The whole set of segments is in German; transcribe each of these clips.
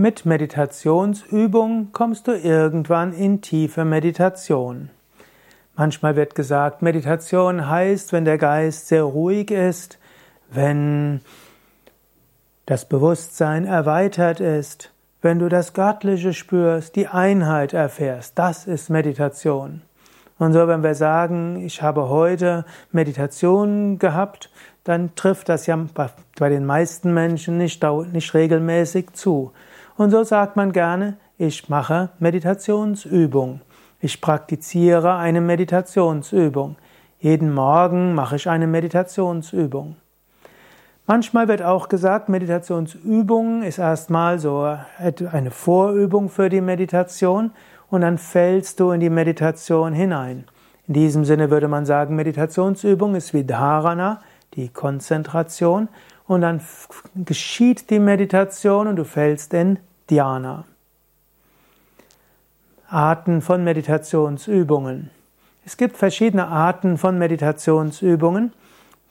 Mit Meditationsübung kommst du irgendwann in tiefe Meditation. Manchmal wird gesagt, Meditation heißt, wenn der Geist sehr ruhig ist, wenn das Bewusstsein erweitert ist, wenn du das Göttliche spürst, die Einheit erfährst. Das ist Meditation. Und so, wenn wir sagen, ich habe heute Meditation gehabt, dann trifft das ja bei den meisten Menschen nicht, nicht regelmäßig zu. Und so sagt man gerne, ich mache Meditationsübung. Ich praktiziere eine Meditationsübung. Jeden Morgen mache ich eine Meditationsübung. Manchmal wird auch gesagt, Meditationsübung ist erstmal so eine Vorübung für die Meditation und dann fällst du in die Meditation hinein. In diesem Sinne würde man sagen, Meditationsübung ist wie Dharana, die Konzentration, und dann geschieht die Meditation und du fällst in Dhyana. Arten von Meditationsübungen. Es gibt verschiedene Arten von Meditationsübungen.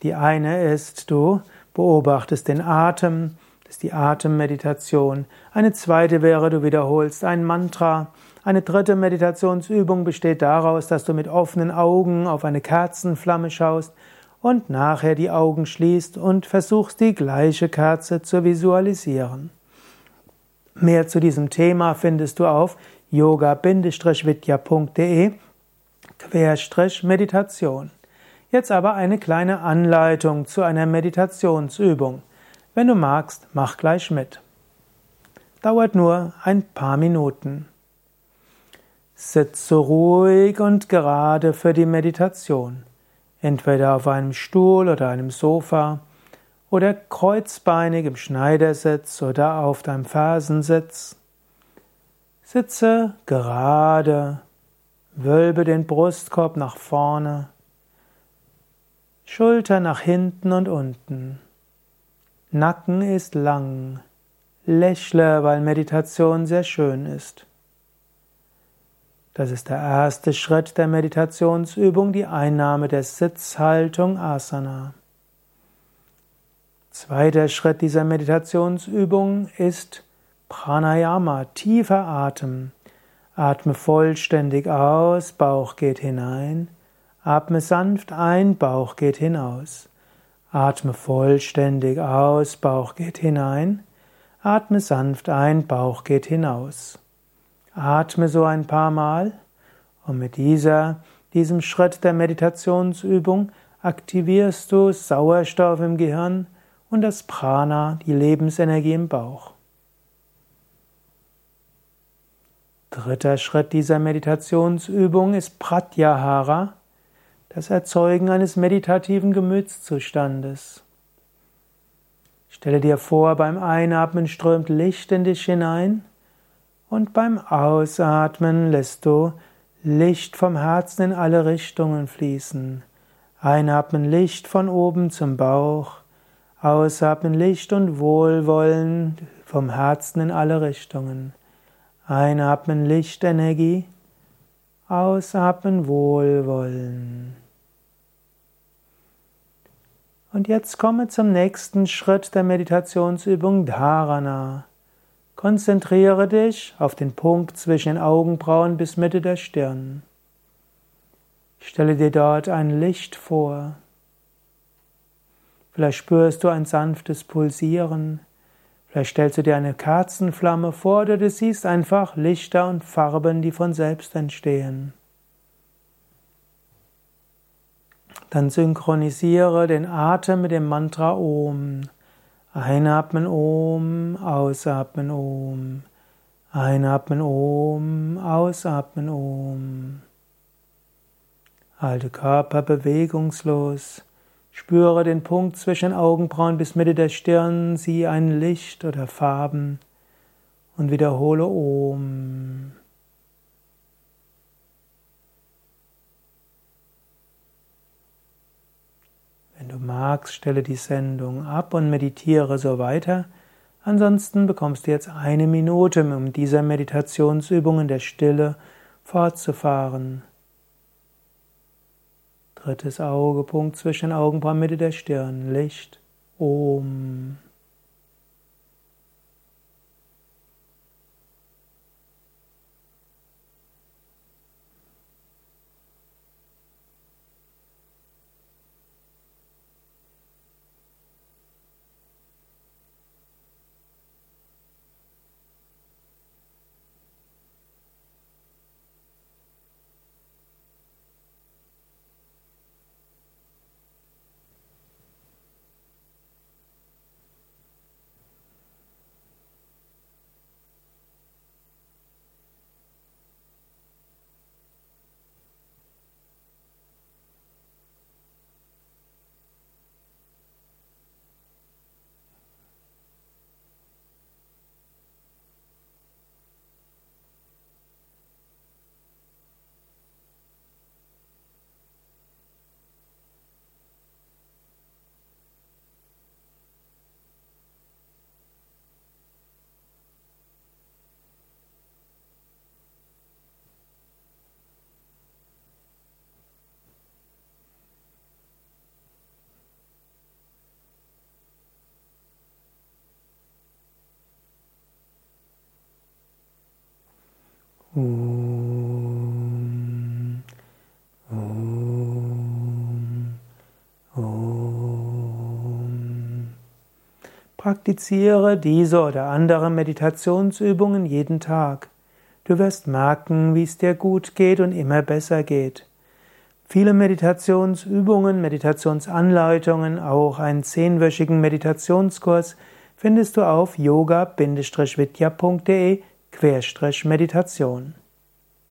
Die eine ist, du beobachtest den Atem, das ist die Atemmeditation. Eine zweite wäre, du wiederholst ein Mantra. Eine dritte Meditationsübung besteht daraus, dass du mit offenen Augen auf eine Kerzenflamme schaust und nachher die Augen schließt und versuchst die gleiche Kerze zu visualisieren. Mehr zu diesem Thema findest du auf yoga-vidya.de Meditation. Jetzt aber eine kleine Anleitung zu einer Meditationsübung. Wenn du magst, mach gleich mit. Dauert nur ein paar Minuten. Sitze ruhig und gerade für die Meditation. Entweder auf einem Stuhl oder einem Sofa oder kreuzbeinig im Schneidersitz oder auf deinem Fersensitz. Sitze gerade, wölbe den Brustkorb nach vorne, Schulter nach hinten und unten. Nacken ist lang. Lächle, weil Meditation sehr schön ist. Das ist der erste Schritt der Meditationsübung, die Einnahme der Sitzhaltung Asana. Zweiter Schritt dieser Meditationsübung ist Pranayama, tiefer Atem. Atme vollständig aus, Bauch geht hinein. Atme sanft ein, Bauch geht hinaus. Atme vollständig aus, Bauch geht hinein. Atme sanft ein, Bauch geht hinaus. Atme so ein paar Mal und mit dieser, diesem Schritt der Meditationsübung aktivierst du Sauerstoff im Gehirn und das Prana, die Lebensenergie im Bauch. Dritter Schritt dieser Meditationsübung ist Pratyahara, das Erzeugen eines meditativen Gemütszustandes. Stelle dir vor, beim Einatmen strömt Licht in dich hinein und beim Ausatmen lässt du Licht vom Herzen in alle Richtungen fließen. Einatmen Licht von oben zum Bauch, Ausatmen Licht und Wohlwollen vom Herzen in alle Richtungen. Einatmen Lichtenergie, ausatmen Wohlwollen. Und jetzt komme zum nächsten Schritt der Meditationsübung Dharana. Konzentriere dich auf den Punkt zwischen den Augenbrauen bis Mitte der Stirn. Stelle dir dort ein Licht vor. Vielleicht spürst du ein sanftes Pulsieren. Vielleicht stellst du dir eine Kerzenflamme vor oder du siehst einfach Lichter und Farben, die von selbst entstehen. Dann synchronisiere den Atem mit dem Mantra Om. Einatmen Om, ausatmen Om. Einatmen Om, ausatmen Om. Halte Körper bewegungslos. Spüre den Punkt zwischen Augenbrauen bis Mitte der Stirn, sieh ein Licht oder Farben und wiederhole Om. Wenn du magst, stelle die Sendung ab und meditiere so weiter. Ansonsten bekommst du jetzt eine Minute, um dieser Meditationsübung in der Stille fortzufahren. Drittes Auge, Punkt zwischen Augenbrauen, Mitte der Stirn, Licht, Om. Praktiziere diese oder andere Meditationsübungen jeden Tag. Du wirst merken, wie es dir gut geht und immer besser geht. Viele Meditationsübungen, Meditationsanleitungen, auch einen zehnwöchigen Meditationskurs findest du auf yoga-vidya.de Meditation